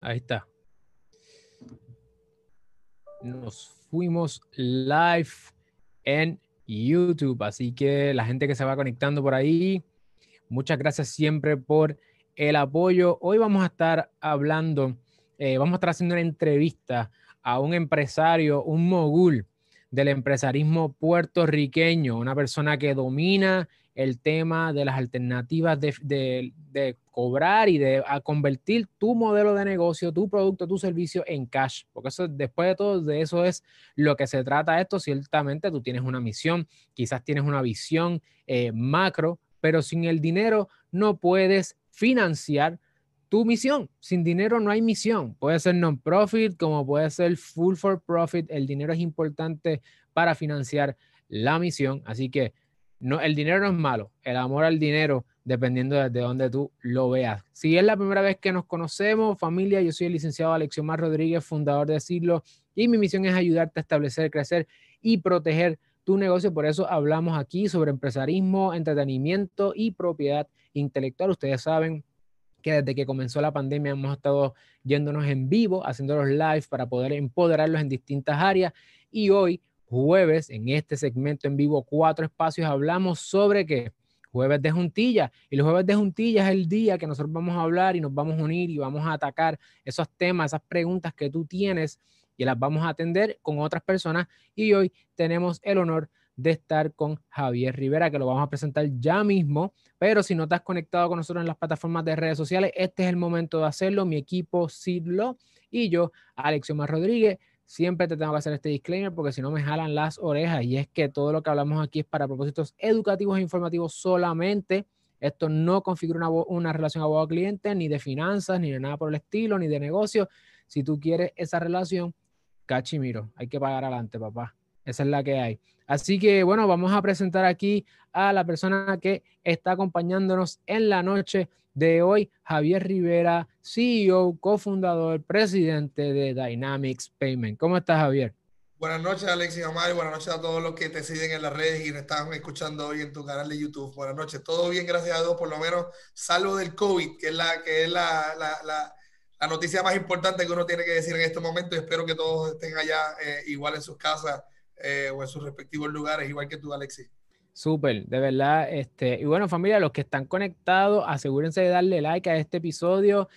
Ahí está. Nos fuimos live en YouTube, así que la gente que se va conectando por ahí, muchas gracias siempre por el apoyo. Hoy vamos a estar hablando, eh, vamos a estar haciendo una entrevista a un empresario, un mogul del empresarismo puertorriqueño, una persona que domina el tema de las alternativas de, cobrar y de convertir tu modelo de negocio, tu producto, tu servicio en cash. Porque eso, después de todo, de eso es lo que se trata esto. Ciertamente tú tienes una misión, quizás tienes una visión eh, macro, pero sin el dinero no puedes financiar tu misión. Sin dinero no hay misión. Puede ser non-profit como puede ser full for profit. El dinero es importante para financiar la misión. Así que no, el dinero no es malo. El amor al dinero, dependiendo de dónde tú lo veas. Si es la primera vez que nos conocemos, familia, yo soy el licenciado Alexiomar Rodríguez, fundador de Siglo, y mi misión es ayudarte a establecer, crecer y proteger tu negocio. Por eso hablamos aquí sobre empresarismo, entretenimiento y propiedad intelectual. Ustedes saben que desde que comenzó la pandemia hemos estado yéndonos en vivo, haciendo los live para poder empoderarlos en distintas áreas. Y hoy, jueves, en este segmento en vivo, cuatro espacios, hablamos sobre qué? Jueves de juntilla. Y los jueves de juntilla es el día que nosotros vamos a hablar y nos vamos a unir y vamos a atacar esos temas, esas preguntas que tú tienes y las vamos a atender con otras personas. Y hoy tenemos el honor de estar con Javier Rivera, que lo vamos a presentar ya mismo. Pero si no has conectado con nosotros en las plataformas de redes sociales, este es el momento de hacerlo. Mi equipo Sidlo y yo, Alexiomar Rodríguez, siempre te tengo que hacer este disclaimer porque si no me jalan las orejas. Y es que todo lo que hablamos aquí es para propósitos educativos e informativos solamente. Esto no configura una, una relación abogado-cliente, ni de finanzas, ni de nada por el estilo, ni de negocio. Si tú quieres esa relación, cachimiro, hay que pagar adelante, papá. Esa es la que hay. Así que bueno, vamos a presentar aquí a la persona que está acompañándonos en la noche de hoy, Javier Rivera, CEO, cofundador, presidente de Dynamics Payment. ¿Cómo estás, Javier? Buenas noches, Alexis Omar, y buenas noches a todos los que te siguen en las redes y nos están escuchando hoy en tu canal de YouTube. Buenas noches, todo bien, gracias a Dios, por lo menos salvo del COVID, que es la, que es la, la, la, noticia más importante que uno tiene que decir en este momento. Y espero que todos estén allá eh, igual en sus casas eh, o en sus respectivos lugares, igual que tú, Alexis. Súper, de verdad. Este, y bueno, familia, los que están conectados, asegúrense de darle like a este episodio,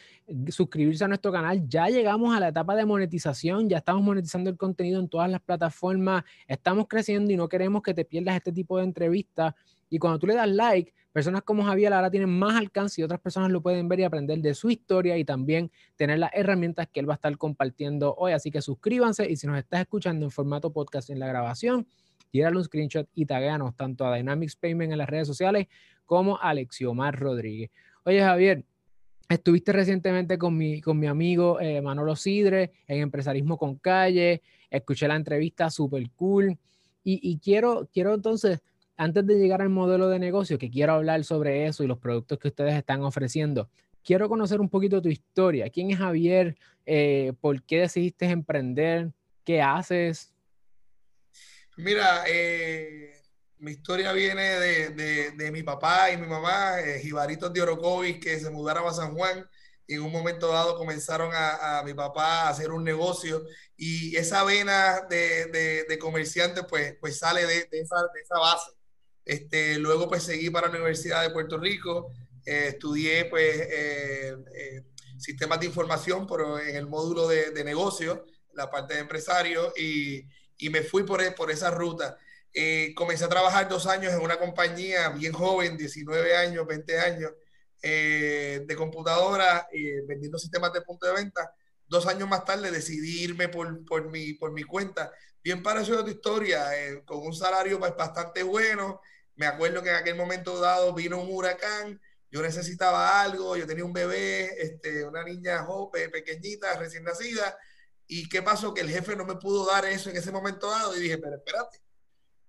suscribirse a nuestro canal. Ya llegamos a la etapa de monetización, ya estamos monetizando el contenido en todas las plataformas, estamos creciendo y no queremos que te pierdas este tipo de entrevistas. Y cuando tú le das like, personas como Javier ahora tienen más alcance y otras personas lo pueden ver y aprender de su historia y también tener las herramientas que él va a estar compartiendo hoy. Así que suscríbanse y si nos estás escuchando en formato podcast en la grabación, tírale un screenshot y tagueanos tanto a Dynamics Payment en las redes sociales como a Alexiomar Rodríguez. Oye, Javier, estuviste recientemente con mi, con mi amigo eh, Manolo Sidre en Empresarismo con Calle, escuché la entrevista súper cool y, y, quiero, quiero entonces, antes de llegar al modelo de negocio, que quiero hablar sobre eso y los productos que ustedes están ofreciendo, quiero conocer un poquito tu historia. ¿Quién es Javier? Eh, ¿Por qué decidiste emprender? ¿Qué haces? Mira, eh, mi historia viene de, mi papá y mi mamá, eh, Jibaritos de Orocovis, que se mudaron a San Juan y en un momento dado comenzaron a, mi papá a hacer un negocio y esa vena de, comerciante pues, pues sale de, esa, base. Este, luego pues seguí para la Universidad de Puerto Rico, eh, estudié pues sistemas de información, pero en el módulo de, negocio, la parte de empresario y y me fui por, por esa ruta. Eh, comencé a trabajar dos años en una compañía bien joven, 19 años, 20 años, eh, de computadora, eh, vendiendo sistemas de punto de venta. Dos años más tarde decidí irme por, por, mi, por mi cuenta. Bien parecido a tu historia, con un salario bastante bueno. Me acuerdo que en aquel momento dado vino un huracán, yo necesitaba algo, yo tenía un bebé, este, una niña joven, pequeñita, recién nacida, ¿Y qué pasó? Que el jefe no me pudo dar eso en ese momento dado y dije, pero espérate,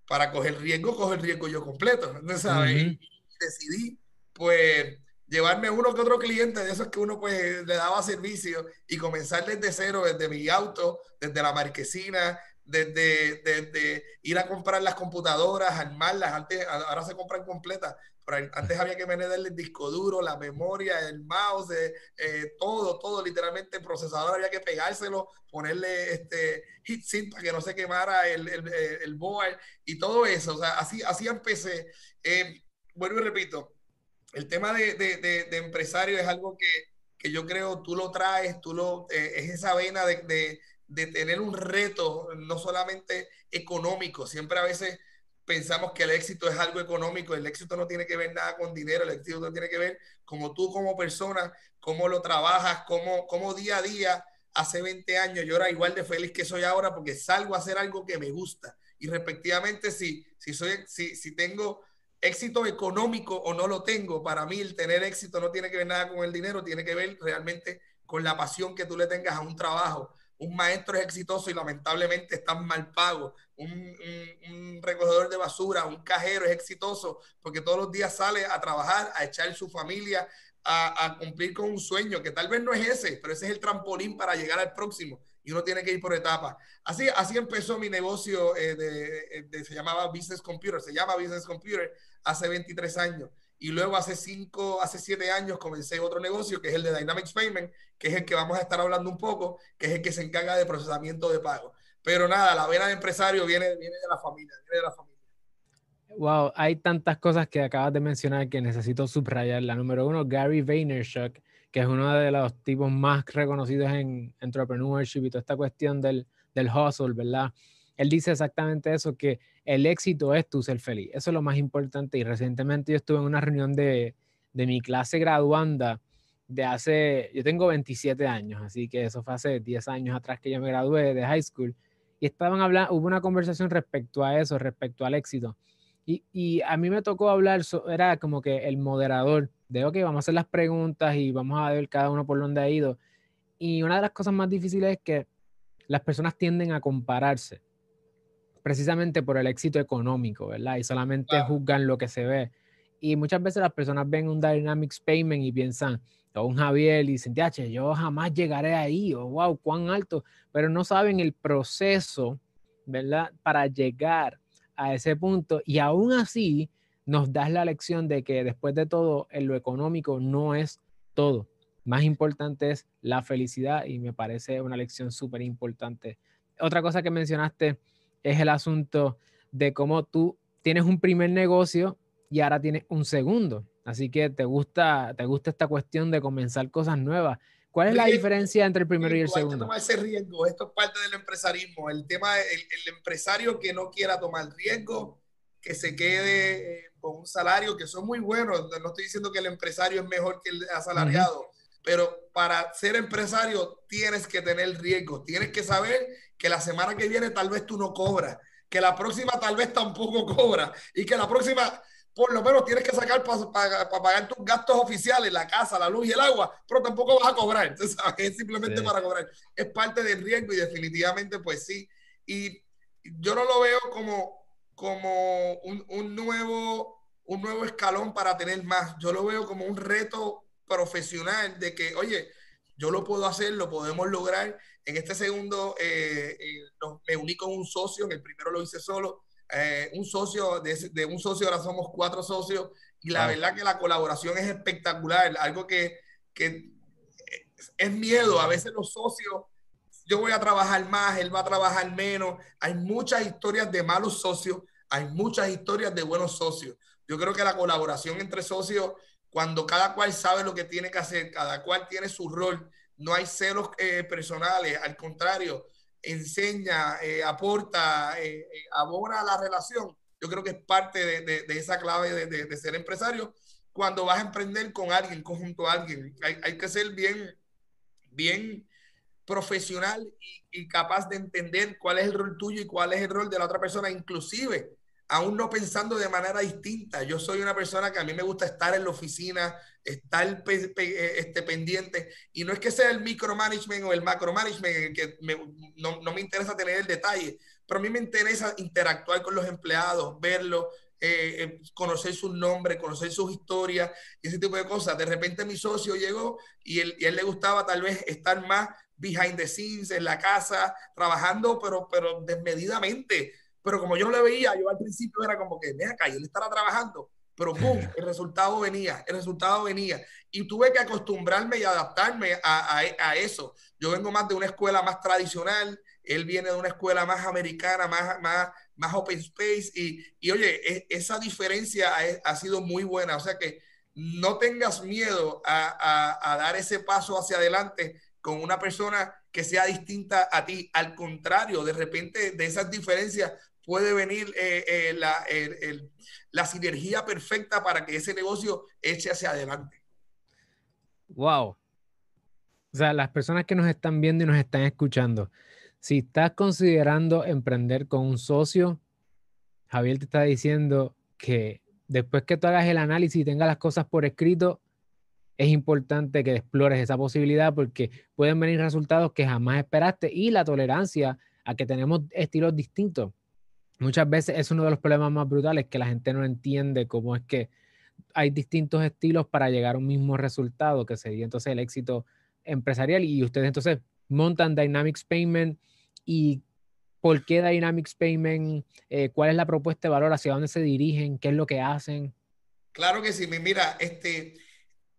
para coger riesgo, coger riesgo yo completo. ¿sabes? decidí, pues, llevarme uno que otro cliente de esos que uno pues le daba servicio y comenzar desde cero, desde mi auto, desde la marquesina, desde, desde ir a comprar las computadoras, armarlas, antes, ahora se compran completas, pero antes había que meterle el disco duro, la memoria, el mouse, eh, eh, todo, todo, literalmente el procesador había que pegárselo, ponerle este heatsink para que no se quemara el, el, el board y todo eso. O sea, así, así empecé. Eh, vuelvo y repito, el tema de, de, de, empresario es algo que, que, yo creo tú lo traes, tú lo, es esa vena de, de tener un reto, no solamente económico, siempre a veces pensamos que el éxito es algo económico, el éxito no tiene que ver nada con dinero, el éxito no tiene que ver como tú como persona, cómo lo trabajas, cómo, cómo día a día, hace 20 años yo era igual de feliz que soy ahora porque salgo a hacer algo que me gusta. Y respectivamente, si, si, soy, si, si tengo éxito económico o no lo tengo, para mí el tener éxito no tiene que ver nada con el dinero, tiene que ver realmente con la pasión que tú le tengas a un trabajo un maestro es exitoso y lamentablemente está mal pago. Un, recogedor de basura, un cajero es exitoso porque todos los días sale a trabajar, a echar su familia, a, cumplir con un sueño que tal vez no es ese, pero ese es el trampolín para llegar al próximo y uno tiene que ir por etapas. Así, así empezó mi negocio, eh, de, se llamaba Business Computer, se llama Business Computer hace 23 años. Y luego hace cinco, hace siete años comencé otro negocio que es el de Dynamics Payment, que es el que vamos a estar hablando un poco, que es el que se encarga de procesamiento de pago. Pero nada, la vena de empresario viene, viene de la familia, viene de la familia. Wow, hay tantas cosas que acabas de mencionar que necesito subrayar. La número uno, Gary Vaynerchuk, que es uno de los tipos más reconocidos en entrepreneurship y toda esta cuestión del, del hustle, ¿verdad? Él dice exactamente eso, que el éxito es tú ser feliz. Eso es lo más importante. Y recientemente yo estuve en una reunión de, de mi clase graduanda de hace, yo tengo 27 años, así que eso fue hace 10 años atrás que yo me gradué de high school. Y estaban hablando, hubo una conversación respecto a eso, respecto al éxito. Y, y a mí me tocó hablar, era como que el moderador de, ok, vamos a hacer las preguntas y vamos a ver cada uno por dónde ha ido. Y una de las cosas más difíciles es que las personas tienden a compararse precisamente por el éxito económico, ¿verdad? Y solamente juzgan lo que se ve. Y muchas veces las personas ven un Dynamics Payment y piensan, o un Javier y dicen, yo jamás llegaré ahí, o wow, cuán alto, pero no saben el proceso, ¿verdad? Para llegar a ese punto. Y aún así nos das la lección de que después de todo, en lo económico no es todo. Más importante es la felicidad y me parece una lección súper importante. Otra cosa que mencionaste es el asunto de cómo tú tienes un primer negocio y ahora tienes un segundo. Así que te gusta, te gusta esta cuestión de comenzar cosas nuevas. ¿Cuál es la diferencia entre el primero y el segundo? tomar ese riesgo. Esto es parte del empresarismo. El tema, el, el empresario que no quiera tomar riesgo, que se quede eh, con un salario que son muy buenos. No estoy diciendo que el empresario es mejor que el asalariado, pero para ser empresario tienes que tener riesgo. Tienes que saber que la semana que viene tal vez tú no cobras, que la próxima tal vez tampoco cobra y que la próxima por lo menos tienes que sacar para pagar tus gastos oficiales, la casa, la luz y el agua, pero tampoco vas a cobrar, es simplemente para cobrar. Es parte del riesgo y definitivamente pues sí. Y yo no lo veo como, como un, un, nuevo, un nuevo escalón para tener más, yo lo veo como un reto profesional de que, oye, yo lo puedo hacer, lo podemos lograr. En este segundo eh, eh, me uní con un socio, en el primero lo hice solo, eh, un socio, de, un socio ahora somos cuatro socios y la verdad que la colaboración es espectacular, algo que, que es miedo, a veces los socios, yo voy a trabajar más, él va a trabajar menos, hay muchas historias de malos socios, hay muchas historias de buenos socios. Yo creo que la colaboración entre socios cuando cada cual sabe lo que tiene que hacer, cada cual tiene su rol, no hay celos eh, personales, al contrario, enseña, eh, aporta, eh, abona la relación. Yo creo que es parte de, de, esa clave de, de, ser empresario. Cuando vas a emprender con alguien, conjunto a alguien, hay, hay que ser bien, bien profesional y, y, capaz de entender cuál es el rol tuyo y cuál es el rol de la otra persona, inclusive aún no pensando de manera distinta. Yo soy una persona que a mí me gusta estar en la oficina, estar eh, este, pendiente, y no es que sea el micromanagement o el macromanagement, que no, me interesa tener el detalle, pero a mí me interesa interactuar con los empleados, verlos, eh, eh, conocer sus nombres, conocer sus historias ese tipo de cosas. De repente mi socio llegó y, él, y él le gustaba tal vez estar más behind the scenes, en la casa, trabajando, pero, pero desmedidamente. Pero como yo no le veía, yo al principio era como que, vea acá, yo le estaba trabajando, pero boom, el resultado venía, el resultado venía. Y tuve que acostumbrarme y adaptarme a, a, a eso. Yo vengo más de una escuela más tradicional, él viene de una escuela más americana, más, más, más open space y, y oye, e, esa diferencia ha, ha, sido muy buena. O sea que no tengas miedo a, a, a, dar ese paso hacia adelante con una persona que sea distinta a ti. Al contrario, de repente de esas diferencias puede venir eh, eh, la, el, el, la sinergia perfecta para que ese negocio eche hacia adelante. Wow. O sea, las personas que nos están viendo y nos están escuchando, si estás considerando emprender con un socio, Javier te está diciendo que después que tú hagas el análisis y tengas las cosas por escrito, es importante que explores esa posibilidad porque pueden venir resultados que jamás esperaste y la tolerancia a que tenemos estilos distintos. Muchas veces es uno de los problemas más brutales que la gente no entiende cómo es que hay distintos estilos para llegar a un mismo resultado, que sería entonces el éxito empresarial. Y ustedes entonces montan Dynamics Payment y por qué Dynamics Payment, eh, cuál es la propuesta de valor, hacia dónde se dirigen, qué es lo que hacen. Claro que sí, mira, este,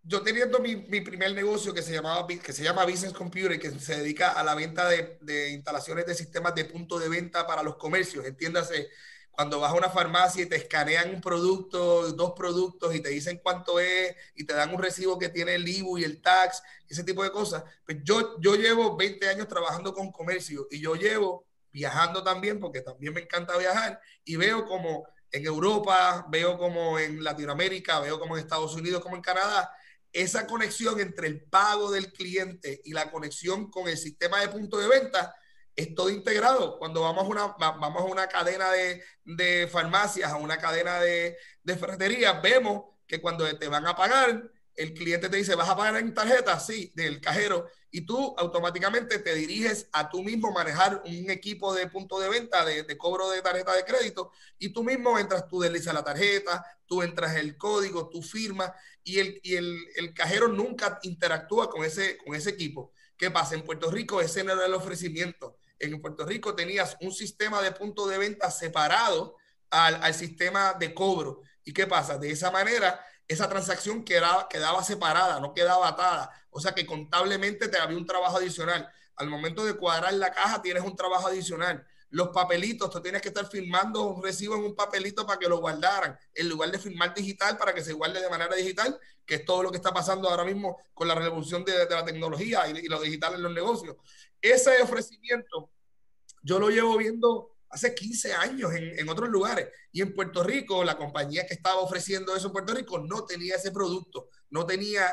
yo teniendo mi, mi, primer negocio que se, llamaba, que se llama Business Computer, que se dedica a la venta de, de instalaciones de sistemas de punto de venta para los comercios, entiéndase, cuando vas a una farmacia y te escanean un producto, dos productos y te dicen cuánto es y te dan un recibo que tiene el IBU y el tax, ese tipo de cosas. Pues yo, yo llevo 20 años trabajando con comercio y yo llevo viajando también porque también me encanta viajar y veo como en Europa, veo como en Latinoamérica, veo como en Estados Unidos, como en Canadá, esa conexión entre el pago del cliente y la conexión con el sistema de punto de venta es todo integrado. Cuando vamos a una, vamos a una cadena de, de farmacias, a una cadena de, de vemos que cuando te van a pagar, el cliente te dice, ¿vas a pagar en tarjeta? Sí, del cajero. Y tú automáticamente te diriges a tú mismo manejar un equipo de punto de venta, de, cobro de tarjeta de crédito, y tú mismo entras, tú deslizas la tarjeta, tú entras el código, tú firmas, y el, y el, el cajero nunca interactúa con ese, con ese equipo. ¿Qué pasa? En Puerto Rico ese no era el ofrecimiento en Puerto Rico tenías un sistema de punto de venta separado al, al, sistema de cobro. ¿Y qué pasa? De esa manera, esa transacción quedaba, quedaba separada, no quedaba atada. O sea que contablemente te había un trabajo adicional. Al momento de cuadrar la caja tienes un trabajo adicional. Los papelitos, tú tienes que estar firmando un recibo en un papelito para que lo guardaran, en lugar de firmar digital para que se guarde de manera digital, que es todo lo que está pasando ahora mismo con la revolución de, la tecnología y, y lo digital en los negocios. Ese ofrecimiento yo lo llevo viendo hace 15 años en, en, otros lugares. Y en Puerto Rico, la compañía que estaba ofreciendo eso en Puerto Rico no tenía ese producto, no tenía,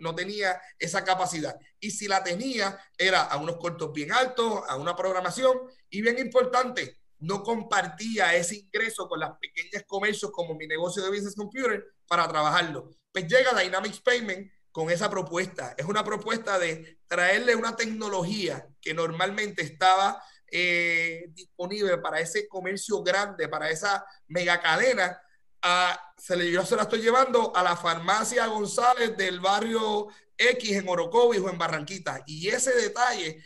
no tenía esa capacidad. Y si la tenía, era a unos cortos bien altos, a una programación y bien importante, no compartía ese ingreso con las pequeñas comercios como mi negocio de Business Computer para trabajarlo. Pues llega Dynamics Payment con esa propuesta. Es una propuesta de traerle una tecnología que normalmente estaba eh, disponible para ese comercio grande, para esa mega cadena, a, se le, yo se la estoy llevando a la farmacia González del barrio X en Orocovis o en Barranquita. Y ese detalle,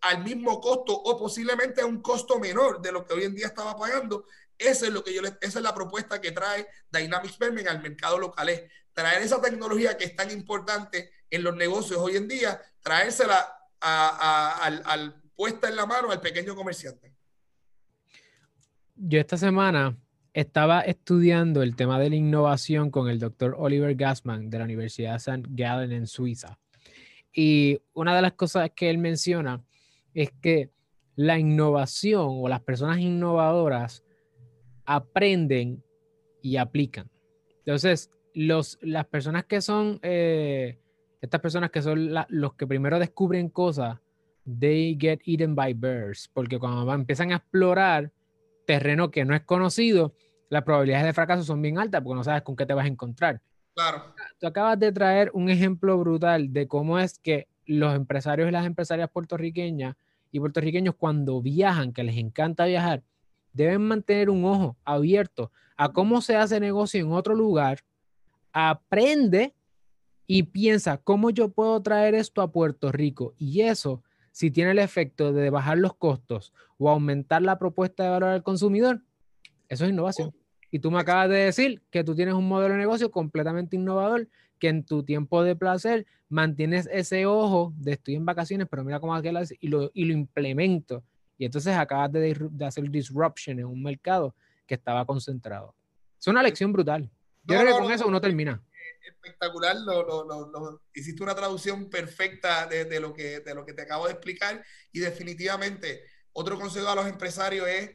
al mismo costo o posiblemente a un costo menor de lo que hoy en día estaba pagando, eso es lo que yo le, esa es la propuesta que trae Dynamics Payment al mercado local. Es traer esa tecnología que es tan importante en los negocios hoy en día, traérsela a, a, al, al puesta en la mano al pequeño comerciante. Yo esta semana estaba estudiando el tema de la innovación con el doctor Oliver Gassman de la Universidad de St. Gallen en Suiza. Y una de las cosas que él menciona es que la innovación o las personas innovadoras aprenden y aplican. Entonces, los, las personas que son, eh, estas personas que son la, los que primero descubren cosas, they get eaten by birds, porque cuando empiezan a explorar terreno que no es conocido, las probabilidades de fracaso son bien altas porque no sabes con qué te vas a encontrar. Claro. Tú acabas de traer un ejemplo brutal de cómo es que los empresarios y las empresarias puertorriqueñas y puertorriqueños cuando viajan, que les encanta viajar, deben mantener un ojo abierto a cómo se hace negocio en otro lugar, aprende y piensa cómo yo puedo traer esto a Puerto Rico. Y eso si tiene el efecto de bajar los costos o aumentar la propuesta de valor al consumidor, eso es innovación. Y tú me acabas de decir que tú tienes un modelo de negocio completamente innovador, que en tu tiempo de placer mantienes ese ojo de estoy en vacaciones, pero mira cómo aquel y lo, y lo implemento. Y entonces acabas de, de, hacer disruption en un mercado que estaba concentrado. Es una lección brutal. Yo creo que con eso uno termina. Espectacular, lo, hiciste una traducción perfecta de, lo que, de lo que te acabo de explicar y definitivamente otro consejo a los empresarios es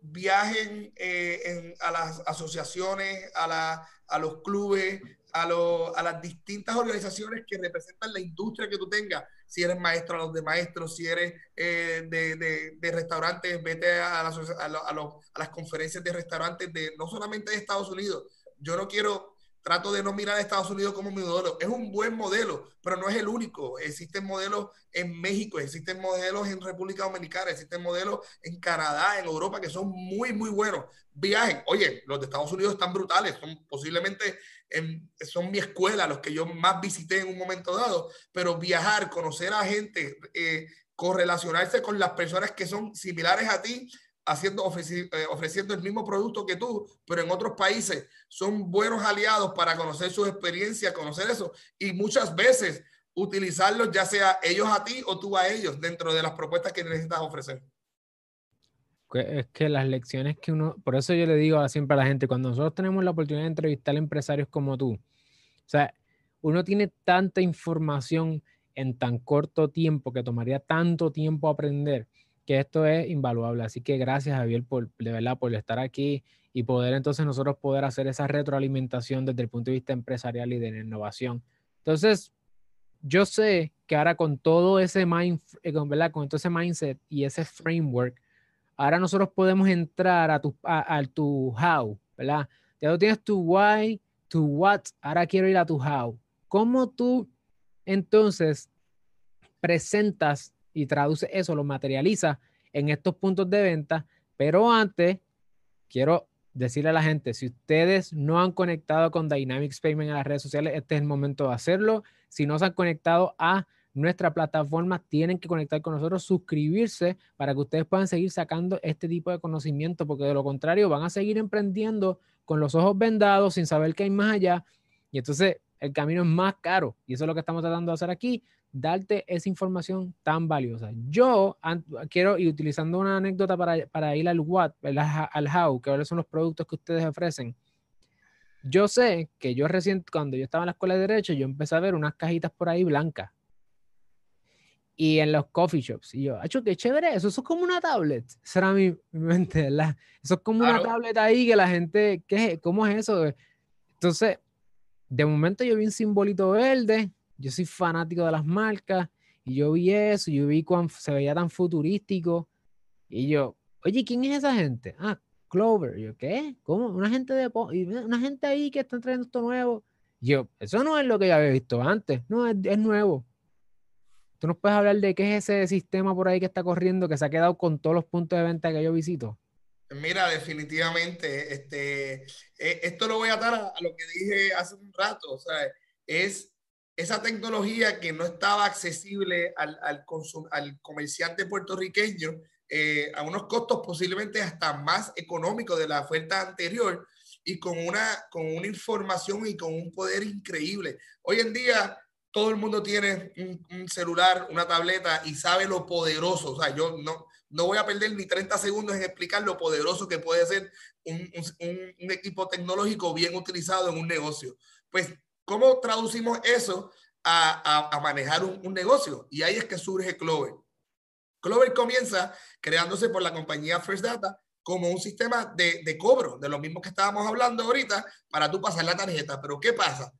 viajen eh, a las asociaciones, a, a los clubes, a, a, las distintas organizaciones que representan la industria que tú tengas. Si eres maestro, a los de maestros, si eres eh, de, de, restaurantes, vete a, las, a, a las conferencias de restaurantes de no solamente de Estados Unidos. Yo no quiero trato de no mirar a Estados Unidos como mi modelo. Es un buen modelo, pero no es el único. Existen modelos en México, existen modelos en República Dominicana, existen modelos en Canadá, en Europa, que son muy, muy buenos. Viajen. Oye, los de Estados Unidos están brutales. Son posiblemente, son mi escuela, los que yo más visité en un momento dado. Pero viajar, conocer a gente, eh, correlacionarse con las personas que son similares a ti, haciendo, eh, ofreciendo el mismo producto que tú, pero en otros países son buenos aliados para conocer sus experiencias, conocer eso y muchas veces utilizarlos ya sea ellos a ti o tú a ellos dentro de las propuestas que necesitas ofrecer. Es que las lecciones que uno, por eso yo le digo siempre a la gente, cuando nosotros tenemos la oportunidad de entrevistar a empresarios como tú, o sea, uno tiene tanta información en tan corto tiempo que tomaría tanto tiempo aprender que esto es invaluable. Así que gracias, Javier, por, de por estar aquí y poder entonces nosotros poder hacer esa retroalimentación desde el punto de vista empresarial y de innovación. Entonces, yo sé que ahora con todo ese mind, eh, ¿verdad? Con ese mindset y ese framework, ahora nosotros podemos entrar a tu, a, tu how, ¿verdad? Ya tú tienes tu why, tu what, ahora quiero ir a tu how. ¿Cómo tú entonces presentas y traduce eso, lo materializa en estos puntos de venta. Pero antes, quiero decirle a la gente, si ustedes no han conectado con Dynamics Payment en las redes sociales, este es el momento de hacerlo. Si no se han conectado a nuestra plataforma, tienen que conectar con nosotros, suscribirse para que ustedes puedan seguir sacando este tipo de conocimiento, porque de lo contrario van a seguir emprendiendo con los ojos vendados sin saber qué hay más allá. Y entonces el camino es más caro. Y eso es lo que estamos tratando de hacer aquí darte esa información tan valiosa. Yo quiero, y utilizando una anécdota para, para ir al what, al how, que son los productos que ustedes ofrecen. Yo sé que yo recién, cuando yo estaba en la escuela de Derecho, yo empecé a ver unas cajitas por ahí blancas. Y en los coffee shops. Y yo, hecho qué chévere eso. Eso es como una tablet. Esa era mi, mente, ¿verdad? Eso es como una tablet ahí que la gente, ¿qué, ¿cómo es eso? Entonces, de momento yo vi un simbolito verde yo soy fanático de las marcas y yo vi eso, yo vi cuando se veía tan futurístico y yo, oye, ¿quién es esa gente? Ah, Clover. yo, ¿qué? ¿Cómo? Una gente de una gente ahí que está trayendo esto nuevo. yo, eso no es lo que ya había visto antes, no, es, es nuevo. ¿Tú nos puedes hablar de qué es ese sistema por ahí que está corriendo que se ha quedado con todos los puntos de venta que yo visito? Mira, definitivamente, este, eh, esto lo voy a atar a, a, lo que dije hace un rato, o sea, es esa tecnología que no estaba accesible al, al, al comerciante puertorriqueño eh, a unos costos posiblemente hasta más económicos de la oferta anterior y con una, con una información y con un poder increíble. Hoy en día todo el mundo tiene un, celular, una tableta y sabe lo poderoso. O sea, yo no, no voy a perder ni 30 segundos en explicar lo poderoso que puede ser un, un, un equipo tecnológico bien utilizado en un negocio. Pues ¿Cómo traducimos eso a, a, manejar un, un, negocio? Y ahí es que surge Clover. Clover comienza creándose por la compañía First Data como un sistema de, de cobro, de lo mismo que estábamos hablando ahorita, para tú pasar la tarjeta. Pero ¿qué pasa?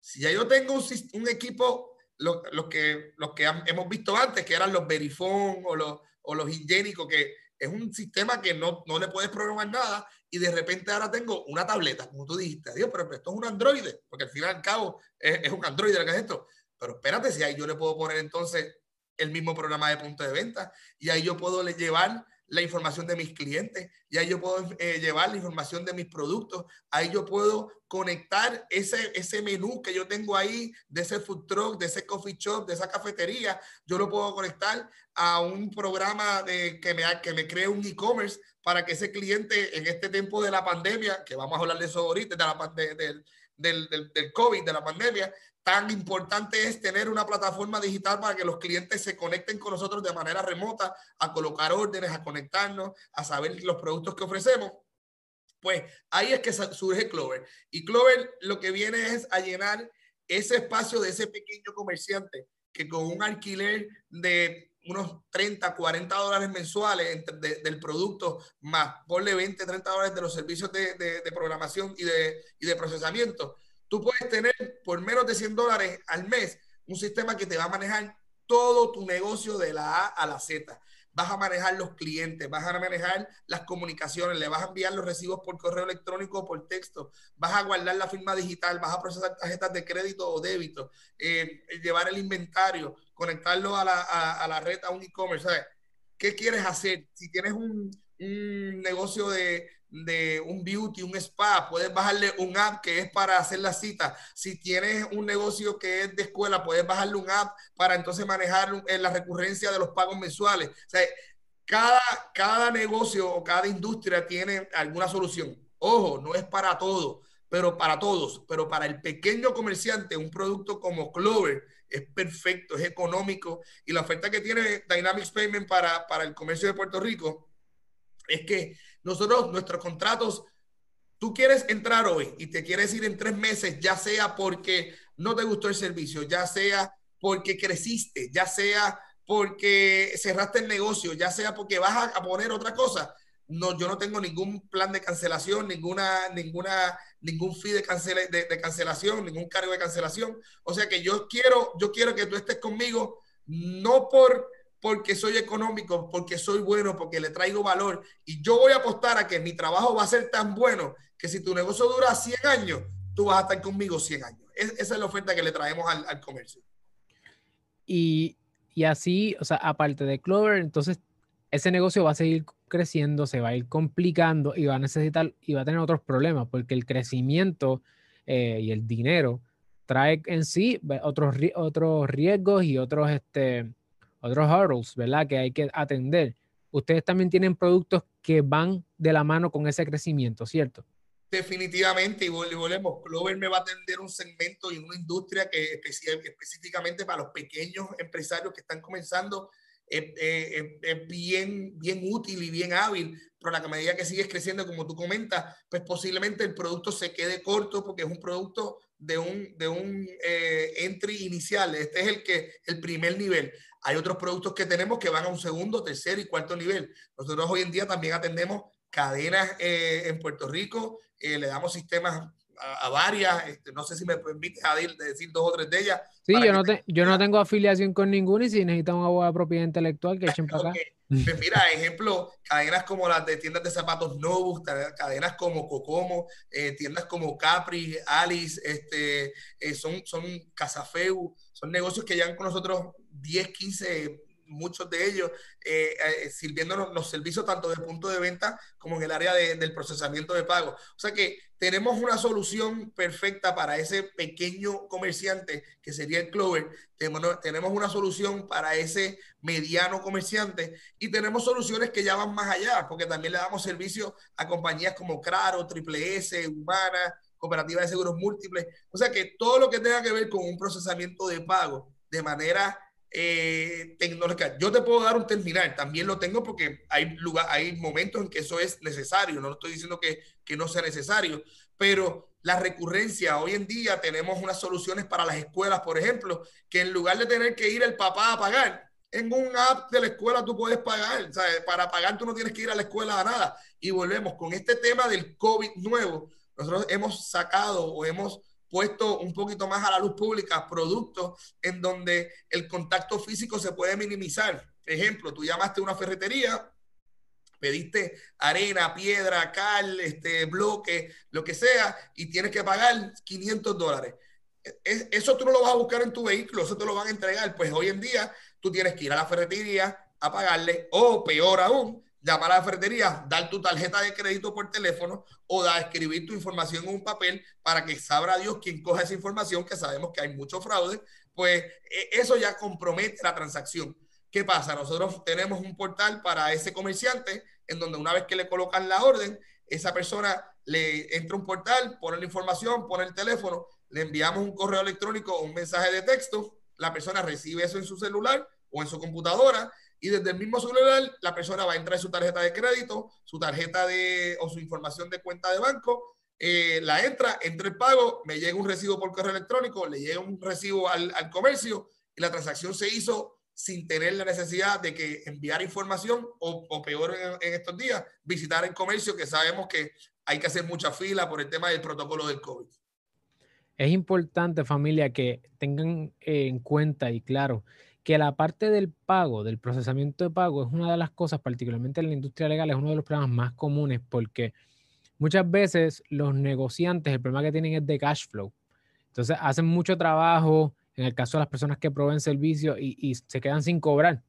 Si ya yo tengo un, un equipo, los lo que, que hemos visto antes, que eran los Verifone o los, o los Ingénicos, que es un sistema que no, no le puedes programar nada y de repente ahora tengo una tableta, como tú dijiste, Dios, pero esto es un Android, porque al fin y al cabo es, un Android lo que es esto. Pero espérate, si ahí yo le puedo poner entonces el mismo programa de punto de venta y ahí yo puedo llevar la información de mis clientes, y ahí yo puedo eh, llevar la información de mis productos, ahí yo puedo conectar ese, ese menú que yo tengo ahí, de ese food truck, de ese coffee shop, de esa cafetería, yo lo puedo conectar a un programa de, que, me, que me cree un e-commerce para que ese cliente en este tiempo de la pandemia, que vamos a hablar de eso ahorita, de la, de, del, del, del COVID, de la pandemia, tan importante es tener una plataforma digital para que los clientes se conecten con nosotros de manera remota, a colocar órdenes, a conectarnos, a saber los productos que ofrecemos. Pues ahí es que surge Clover. Y Clover lo que viene es a llenar ese espacio de ese pequeño comerciante que con un alquiler de unos 30, 40 dólares mensuales del producto, más ponle 20, 30 dólares de los servicios de, de programación y de, y de procesamiento, Tú puedes tener por menos de 100 dólares al mes un sistema que te va a manejar todo tu negocio de la A a la Z. Vas a manejar los clientes, vas a manejar las comunicaciones, le vas a enviar los recibos por correo electrónico o por texto, vas a guardar la firma digital, vas a procesar tarjetas de crédito o débito, eh, llevar el inventario, conectarlo a la, a, la red, a un e-commerce. ¿Qué quieres hacer? Si tienes un negocio de, de un beauty, un spa, puedes bajarle un app que es para hacer la cita. Si tienes un negocio que es de escuela, puedes bajarle un app para entonces manejar la recurrencia de los pagos mensuales. O sea, cada, cada negocio o cada industria tiene alguna solución. Ojo, no es para todo, pero para todos, pero para el pequeño comerciante, un producto como Clover es perfecto, es económico y la oferta que tiene Dynamics Payment para, para el comercio de Puerto Rico es que nosotros, nuestros contratos, tú quieres entrar hoy y te quieres ir en tres meses, ya sea porque no te gustó el servicio, ya sea porque creciste, ya sea porque cerraste el negocio, ya sea porque vas a, poner otra cosa. No, yo no tengo ningún plan de cancelación, ninguna, ninguna, ningún fee de, de, de, cancelación, ningún cargo de cancelación. O sea que yo quiero, yo quiero que tú estés conmigo, no por porque soy económico, porque soy bueno, porque le traigo valor. Y yo voy a apostar a que mi trabajo va a ser tan bueno que si tu negocio dura 100 años, tú vas a estar conmigo 100 años. esa es la oferta que le traemos al, comercio. Y, y, así, o sea, aparte de Clover, entonces ese negocio va a seguir creciendo, se va a ir complicando y va a necesitar y va a tener otros problemas porque el crecimiento eh, y el dinero trae en sí otros, otros riesgos y otros, este, otros hurdles, ¿verdad? Que hay que atender. Ustedes también tienen productos que van de la mano con ese crecimiento, ¿cierto? Definitivamente, y volvemos, Clover me va a atender un segmento y una industria que específicamente para los pequeños empresarios que están comenzando es, bien, bien útil y bien hábil, pero a la medida que sigues creciendo, como tú comentas, pues posiblemente el producto se quede corto porque es un producto de un, de un eh, entry inicial. Este es el, que, el primer nivel. Hay otros productos que tenemos que van a un segundo, tercer y cuarto nivel. Nosotros hoy en día también atendemos cadenas eh, en Puerto Rico, eh, le damos sistemas a, varias, este, no sé si me permites decir dos o tres de ellas. Sí, yo no, yo no tengo afiliación con ninguna y si necesitan un abogado de propiedad intelectual, que echen para acá. Pues mira, ejemplo, cadenas como las de tiendas de zapatos Novus, cadenas como Cocomo, eh, tiendas como Capri, Alice, este, son, son Casafeu, son negocios que llevan con nosotros 10, 15, muchos de ellos eh, eh, sirviéndonos los servicios tanto de punto de venta como en el área del procesamiento de pago. O sea que tenemos una solución perfecta para ese pequeño comerciante que sería el Clover. Tenemos una solución para ese mediano comerciante y tenemos soluciones que ya van más allá porque también le damos servicio a compañías como Claro, Triple S, Humana, Cooperativa de Seguros Múltiples. O sea que todo lo que tenga que ver con un procesamiento de pago de manera eh, tecnológica. Yo te puedo dar un terminal, también lo tengo porque hay, lugar, hay momentos en que eso es necesario, no estoy diciendo que, que no sea necesario, pero la recurrencia, hoy en día tenemos unas soluciones para las escuelas, por ejemplo, que en lugar de tener que ir el papá a pagar, en un app de la escuela tú puedes pagar, para pagar tú no tienes que ir a la escuela a nada. Y volvemos con este tema del COVID nuevo, nosotros hemos sacado o hemos puesto un poquito más a la luz pública productos en donde el contacto físico se puede minimizar. Ejemplo, tú llamaste a una ferretería, pediste arena, piedra, cal, este, bloque, lo que sea, y tienes que pagar 500 dólares. Eso tú no lo vas a buscar en tu vehículo, eso te lo van a entregar. Pues hoy en día tú tienes que ir a la ferretería a pagarle, o peor aún, llamar a la ferretería, dar tu tarjeta de crédito por teléfono o da, escribir tu información en un papel para que sabrá Dios quién coja esa información, que sabemos que hay mucho fraude, pues e, eso ya compromete la transacción. ¿Qué pasa? Nosotros tenemos un portal para ese comerciante en donde una vez que le colocan la orden, esa persona le entra un portal, pone la información, pone el teléfono, le enviamos un correo electrónico o un mensaje de texto, la persona recibe eso en su celular o en su computadora y desde el mismo celular la persona va a entrar su tarjeta de crédito, su tarjeta de o su información de cuenta de banco, eh, la entra, entra el pago, me llega un recibo por correo electrónico, le llega un recibo al, al comercio y la transacción se hizo sin tener la necesidad de que enviar información o, o peor en, en, estos días, visitar el comercio que sabemos que hay que hacer mucha fila por el tema del protocolo del COVID. Es importante familia que tengan en cuenta y claro que la parte del pago, del procesamiento de pago, es una de las cosas, particularmente en la industria legal, es uno de los problemas más comunes porque muchas veces los negociantes, el problema que tienen es de cash flow. Entonces hacen mucho trabajo, en el caso de las personas que proveen servicios y, y se quedan sin cobrar.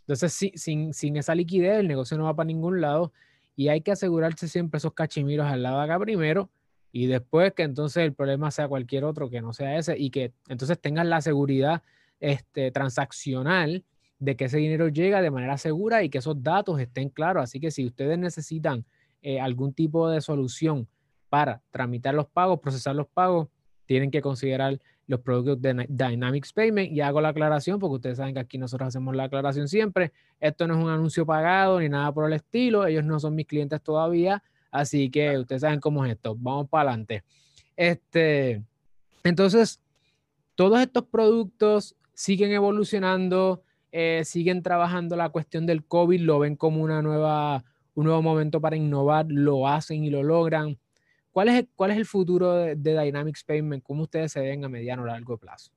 Entonces, si, sin, sin esa liquidez, el negocio no va para ningún lado y hay que asegurarse siempre esos cachimiros al lado de acá primero y después que entonces el problema sea cualquier otro que no sea ese y que entonces tengan la seguridad este, transaccional de que ese dinero llega de manera segura y que esos datos estén claros. Así que si ustedes necesitan eh, algún tipo de solución para tramitar los pagos, procesar los pagos, tienen que considerar los productos de Dynamics Payment y hago la aclaración porque ustedes saben que aquí nosotros hacemos la aclaración siempre. Esto no es un anuncio pagado ni nada por el estilo. Ellos no son mis clientes todavía. Así que ustedes saben cómo es esto. Vamos para adelante. Este, entonces, todos estos productos siguen evolucionando, eh, siguen trabajando la cuestión del COVID, lo ven como una nueva, un nuevo momento para innovar, lo hacen y lo logran. ¿Cuál es, cuál es el futuro de, de Dynamics Payment? ¿Cómo ustedes se ven a mediano o largo plazo?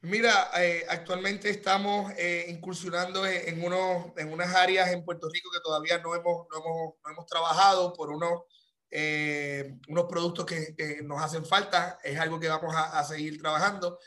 Mira, eh, actualmente estamos eh, incursionando en, unos, en unas áreas en Puerto Rico que todavía no hemos, no hemos, no hemos trabajado por unos, eh, unos productos que, nos hacen falta. Es algo que vamos a, a seguir trabajando.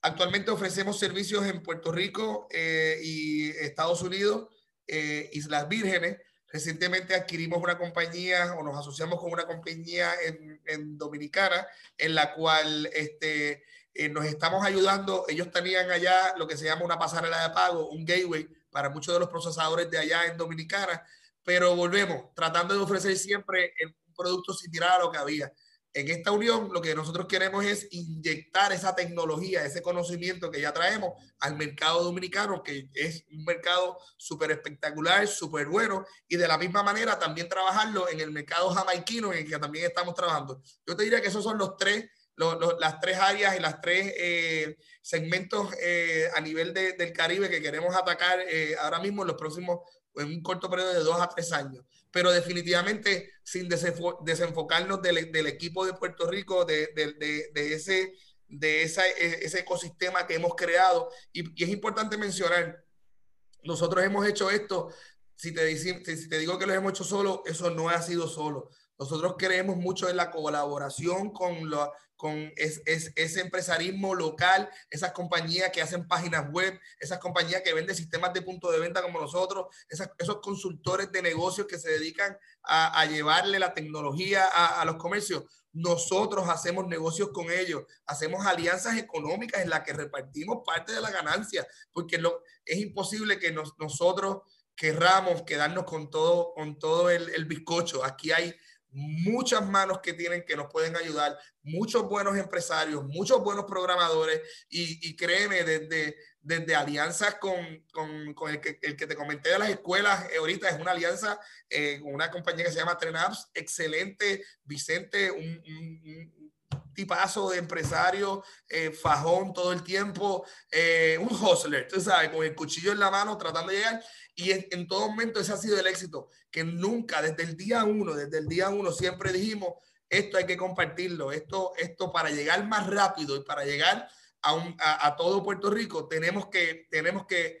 Actualmente ofrecemos servicios en Puerto Rico eh, y Estados Unidos, eh, Islas Vírgenes. Recientemente adquirimos una compañía o nos asociamos con una compañía en, en Dominicana en la cual este, eh, nos estamos ayudando. Ellos tenían allá lo que se llama una pasarela de pago, un gateway para muchos de los procesadores de allá en Dominicana, pero volvemos tratando de ofrecer siempre un producto similar a lo que había en esta unión lo que nosotros queremos es inyectar esa tecnología, ese conocimiento que ya traemos al mercado dominicano, que es un mercado súper espectacular, súper bueno, y de la misma manera también trabajarlo en el mercado jamaiquino en el que también estamos trabajando. Yo te diría que esos son los tres, los, los, las tres áreas y las tres eh, segmentos eh, a nivel de, del Caribe que queremos atacar eh, ahora mismo en los próximos, en un corto periodo de dos a tres años pero definitivamente sin desenfocarnos del, del equipo de Puerto Rico, de, de, de ese, de esa, e, ese ecosistema que hemos creado. Y, y, es importante mencionar, nosotros hemos hecho esto, si te, si te digo que lo hemos hecho solo, eso no ha sido solo. Nosotros creemos mucho en la colaboración con, lo, con es, es, ese empresarismo local, esas compañías que hacen páginas web, esas compañías que venden sistemas de punto de venta como nosotros, esas, esos consultores de negocios que se dedican a, a llevarle la tecnología a, a, los comercios. Nosotros hacemos negocios con ellos, hacemos alianzas económicas en las que repartimos parte de la ganancia, porque lo, es imposible que nos, nosotros querramos quedarnos con todo, con todo el, el bizcocho. Aquí hay muchas manos que tienen que nos pueden ayudar, muchos buenos empresarios, muchos buenos programadores y, y créeme, desde, desde alianzas con, con, el, que, el, que, te comenté de las escuelas, eh, ahorita es una alianza eh, una compañía que se llama TrenApps, excelente, Vicente, un tipazo de empresario, eh, fajón todo el tiempo, eh, un hustler, tú sabes, con el cuchillo en la mano tratando de llegar. Y en, en, todo momento ese ha sido el éxito, que nunca, desde el día uno, desde el día uno, siempre dijimos, esto hay que compartirlo, esto, esto para llegar más rápido y para llegar a, un, a, a todo Puerto Rico, tenemos que, tenemos que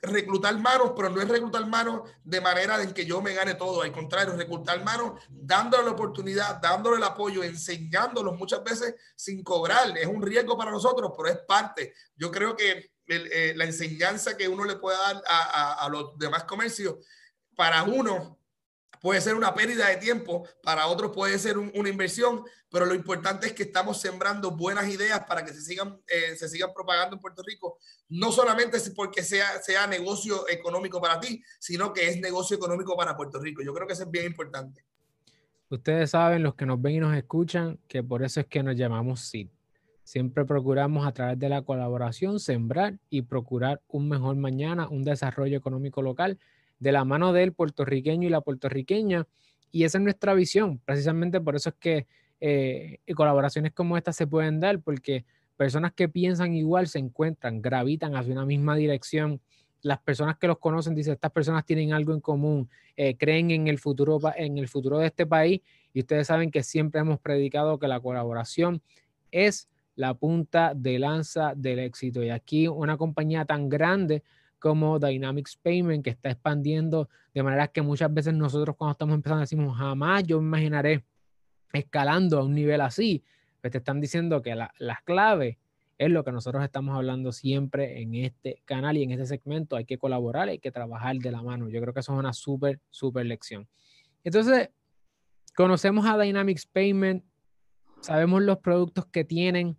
reclutar manos, pero no es reclutar manos de manera en que yo me gane todo, al contrario, reclutar manos dándole la oportunidad, dándole el apoyo, enseñándolos muchas veces sin cobrar. Es un riesgo para nosotros, pero es parte. Yo creo que eh, la enseñanza que uno le puede dar a, a, a, los demás comercios para uno puede ser una pérdida de tiempo, para otros puede ser una inversión, pero lo importante es que estamos sembrando buenas ideas para que se sigan, eh, se sigan propagando en Puerto Rico, no solamente porque sea, sea negocio económico para ti, sino que es negocio económico para Puerto Rico. Yo creo que eso es bien importante. Ustedes saben, los que nos ven y nos escuchan, que por eso es que nos llamamos SID. Siempre procuramos a través de la colaboración sembrar y procurar un mejor mañana, un desarrollo económico local de la mano del puertorriqueño y la puertorriqueña. Y esa es nuestra visión. Precisamente por eso es que eh, colaboraciones como esta se pueden dar, porque personas que piensan igual se encuentran, gravitan hacia una misma dirección. Las personas que los conocen dicen, estas personas tienen algo en común, eh, creen en el, futuro, en el futuro de este país y ustedes saben que siempre hemos predicado que la colaboración es la punta de lanza del éxito. Y aquí una compañía tan grande como Dynamics Payment, que está expandiendo de manera que muchas veces nosotros cuando estamos empezando decimos, jamás yo me imaginaré escalando a un nivel así. Pues te están diciendo que la, las claves es lo que nosotros estamos hablando siempre en este canal y en este segmento. Hay que colaborar, hay que trabajar de la mano. Yo creo que eso es una súper, súper lección. Entonces, conocemos a Dynamics Payment, sabemos los productos que tienen.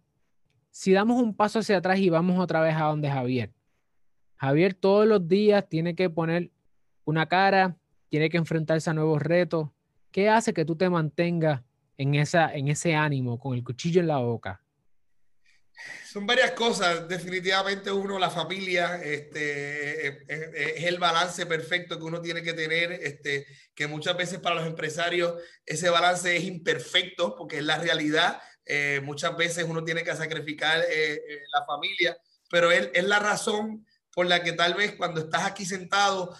Si damos un paso hacia atrás y vamos otra vez a donde Javier, Javier todos los días tiene que poner una cara, tiene que enfrentarse a nuevos retos. ¿Qué hace que tú te mantengas en, esa, en ese ánimo, con el cuchillo en la boca? Son varias cosas. Definitivamente uno, la familia, este, es, el balance perfecto que uno tiene que tener, este, que muchas veces para los empresarios ese balance es imperfecto porque es la realidad. Eh, muchas veces uno tiene que sacrificar eh, eh, la familia, pero él, es la razón por la que tal vez cuando estás aquí sentado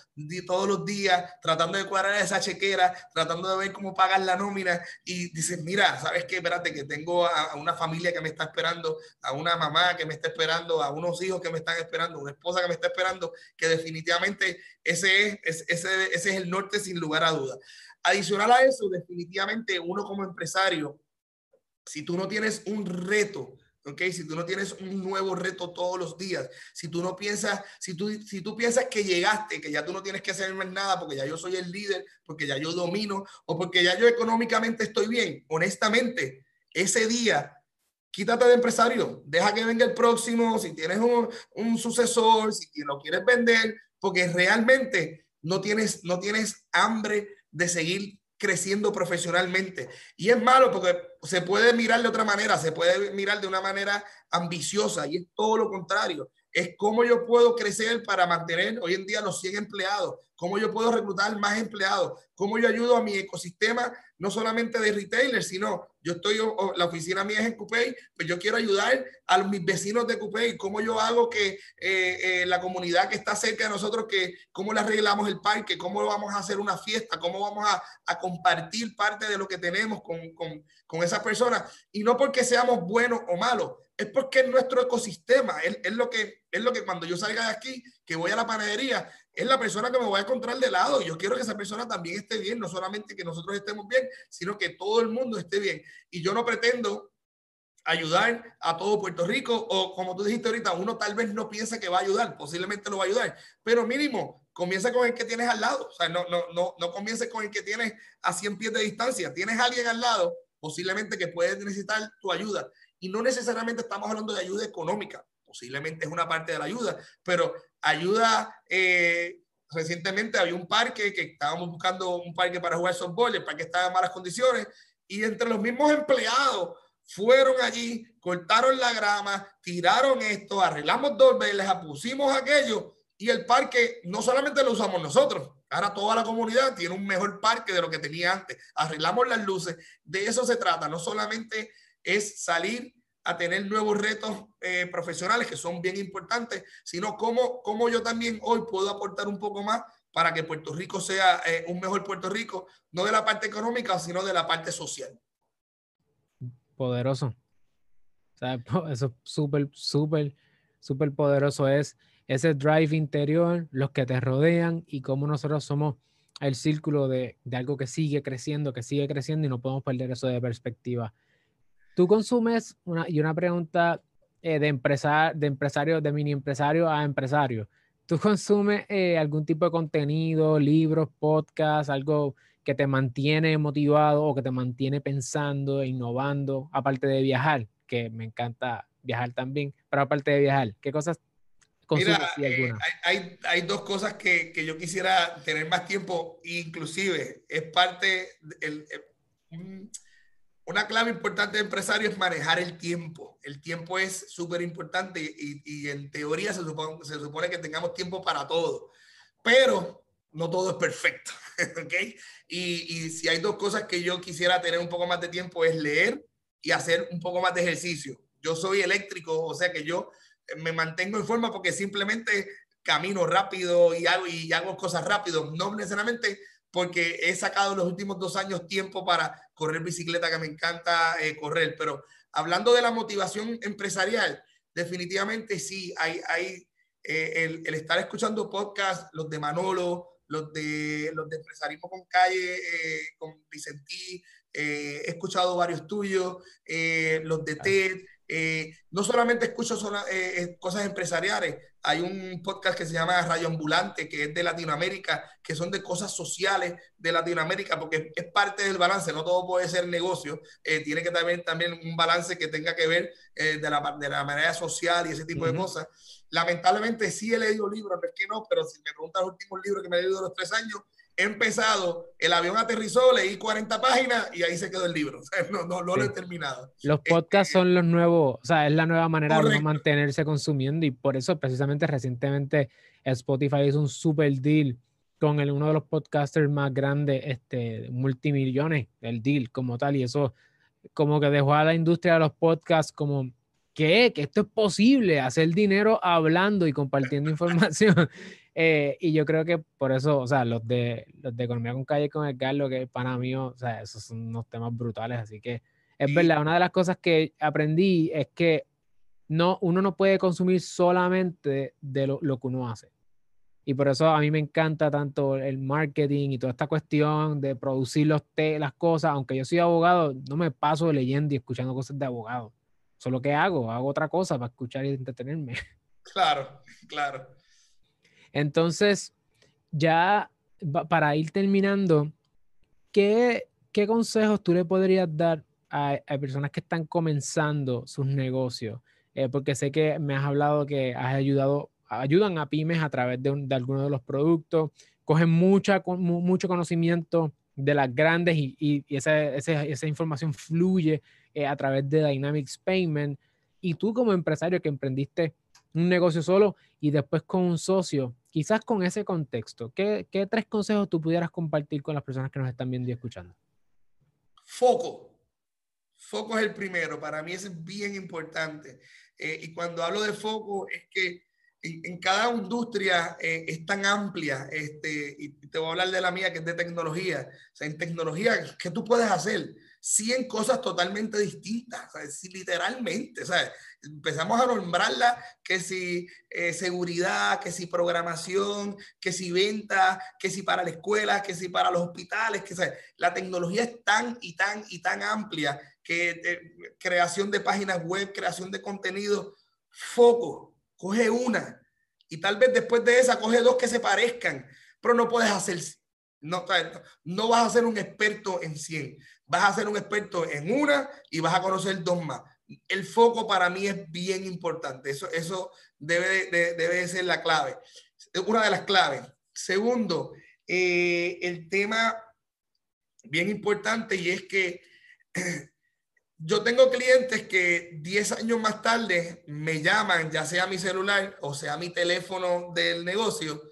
todos los días tratando de cuadrar esa chequera, tratando de ver cómo pagas la nómina y dices, mira, ¿sabes qué? Espérate, que tengo a, una familia que me está esperando, a una mamá que me está esperando, a unos hijos que me están esperando, una esposa que me está esperando, que definitivamente ese es, ese, ese es el norte sin lugar a duda. Adicional a eso, definitivamente uno como empresario, si tú no tienes un reto, si tú no tienes un nuevo reto todos los días, si tú no piensas, si tú, si tú piensas que llegaste, que ya tú no tienes que hacer nada porque ya yo soy el líder, porque ya yo domino o porque ya yo económicamente estoy bien, honestamente, ese día quítate de empresario, deja que venga el próximo, si tienes un, un, sucesor, si lo quieres vender, porque realmente no tienes, no tienes hambre de seguir creciendo profesionalmente. Y es malo porque se puede mirar de otra manera, se puede mirar de una manera ambiciosa y es todo lo contrario. Es cómo yo puedo crecer para mantener hoy en día los 100 empleados, cómo yo puedo reclutar más empleados, cómo yo ayudo a mi ecosistema, no solamente de retailers, sino yo estoy, la oficina mía es en Coupey, pues yo quiero ayudar a mis vecinos de Coupey, cómo yo hago que eh, eh, la comunidad que está cerca de nosotros, que cómo le arreglamos el parque, cómo vamos a hacer una fiesta, cómo vamos a, a compartir parte de lo que tenemos con, con, con esas personas. Y no porque seamos buenos o malos, es porque es nuestro ecosistema, es, es, lo que, es lo que cuando yo salga de aquí, que voy a la panadería, es la persona que me voy a encontrar de lado. Yo quiero que esa persona también esté bien, no solamente que nosotros estemos bien, sino que todo el mundo esté bien. Y yo no pretendo ayudar a todo Puerto Rico o como tú dijiste ahorita, uno tal vez no piensa que va a ayudar, posiblemente lo va a ayudar, pero mínimo comienza con el que tienes al lado, o sea, no, no, no, no comiences con el que tienes a 100 pies de distancia, tienes a alguien al lado posiblemente que puede necesitar tu ayuda y no necesariamente estamos hablando de ayuda económica, posiblemente es una parte de la ayuda, pero ayuda, eh, recientemente había un parque que estábamos buscando un parque para jugar softball, el parque estaba en malas condiciones y entre los mismos empleados fueron allí, cortaron la grama, tiraron esto, arreglamos dos veces, pusimos aquello y el parque no solamente lo usamos nosotros, ahora toda la comunidad tiene un mejor parque de lo que tenía antes, arreglamos las luces, de eso se trata, no solamente es salir a tener nuevos retos eh, profesionales que son bien importantes, sino cómo, cómo yo también hoy puedo aportar un poco más para que Puerto Rico sea eh, un mejor Puerto Rico, no de la parte económica, sino de la parte social. Poderoso. Eso es súper, súper, súper poderoso es ese drive interior, los que te rodean y cómo nosotros somos el círculo de, de algo que sigue creciendo, que sigue creciendo y no podemos perder eso de perspectiva. Tú consumes, una, y una pregunta eh, de, empresa, de empresario, de mini empresario a empresario. ¿Tú consumes eh, algún tipo de contenido, libros, podcasts, algo que te mantiene motivado o que te mantiene pensando, innovando, aparte de viajar, que me encanta viajar también, pero aparte de viajar, ¿qué cosas consumes? Mira, eh, hay, dos cosas que, yo quisiera tener más tiempo, inclusive es parte, del, una clave importante de empresario es manejar el tiempo. El tiempo es súper importante y, en teoría se supone, se supone que tengamos tiempo para todo, pero no todo es perfecto. ¿ok? Y, si hay dos cosas que yo quisiera tener un poco más de tiempo es leer y hacer un poco más de ejercicio. Yo soy eléctrico, o sea que yo me mantengo en forma porque simplemente camino rápido y hago, y hago cosas rápido, no necesariamente porque he sacado los últimos dos años tiempo para correr bicicleta, que me encanta eh, correr, pero hablando de la motivación empresarial, definitivamente sí, hay, hay eh, el, el, estar escuchando podcasts, los de Manolo, los de, los de empresarismo con calle, eh, con Vicentí, he escuchado varios tuyos, los de TED, eh, no solamente escucho eh, eh, cosas empresariales, hay un podcast que se llama Radio Ambulante, que es de Latinoamérica, que son de cosas sociales de Latinoamérica, porque es parte del balance, no todo puede ser negocio, tiene que también, también un balance que tenga que ver de, la, de la manera social y ese tipo de cosas. Lamentablemente sí he leído libros, no es que no, pero si me preguntas los últimos libros que me he leído de los tres años, empezado, el avión aterrizó, leí 40 páginas y ahí se quedó el libro. no, no, lo he terminado. Los podcasts son los nuevos, o sea, es la nueva manera de mantenerse consumiendo y por eso precisamente recientemente Spotify hizo un super deal con el, uno de los podcasters más grandes, este, multimillones, el deal como tal, y eso como que dejó a la industria de los podcasts como, ¿qué? Que esto es posible, hacer dinero hablando y compartiendo información. Eh, y yo creo que por eso, o sea, los de, los de Economía con Calle con el lo que es pana mío, o sea, esos son unos temas brutales. Así que es verdad, una de las cosas que aprendí es que no, uno no puede consumir solamente de lo, lo que uno hace. Y por eso a mí me encanta tanto el marketing y toda esta cuestión de producir los las cosas. Aunque yo soy abogado, no me paso leyendo y escuchando cosas de abogado. Solo que hago, hago otra cosa para escuchar y entretenerme. Claro, claro. Entonces, ya para ir terminando, ¿qué, consejos tú le podrías dar a, personas que están comenzando sus negocios? Eh, porque sé que me has hablado que has ayudado, ayudan a pymes a través de, algunos de los productos, cogen mucho conocimiento de las grandes y, esa, información fluye eh, a través de Dynamics Payment. Y tú como empresario que emprendiste un negocio solo y después con un socio, quizás con ese contexto, ¿qué, tres consejos tú pudieras compartir con las personas que nos están viendo y escuchando? Foco. Foco es el primero. Para mí es bien importante. Eh, y cuando hablo de foco es que en, cada industria eh, es tan amplia, este, y te voy a hablar de la mía que es de tecnología. O sea, en tecnología, ¿qué tú puedes hacer? 100 cosas totalmente distintas, literalmente, ¿sabes? Empezamos a nombrarla que si eh, seguridad, que si programación, que si venta, que si para la escuela, que si para los hospitales, que ¿sabes? la tecnología es tan y tan y tan amplia que eh, creación de páginas web, creación de contenido, foco, coge una y tal vez después de esa coge dos que se parezcan, pero no puedes hacer no, no vas a ser un experto en 100, vas a ser un experto en una y vas a conocer dos más. El foco para mí es bien importante, eso, eso debe, de, debe ser la clave, una de las claves. Segundo, eh, el tema bien importante y es que yo tengo clientes que 10 años más tarde me llaman, ya sea mi celular o sea mi teléfono del negocio,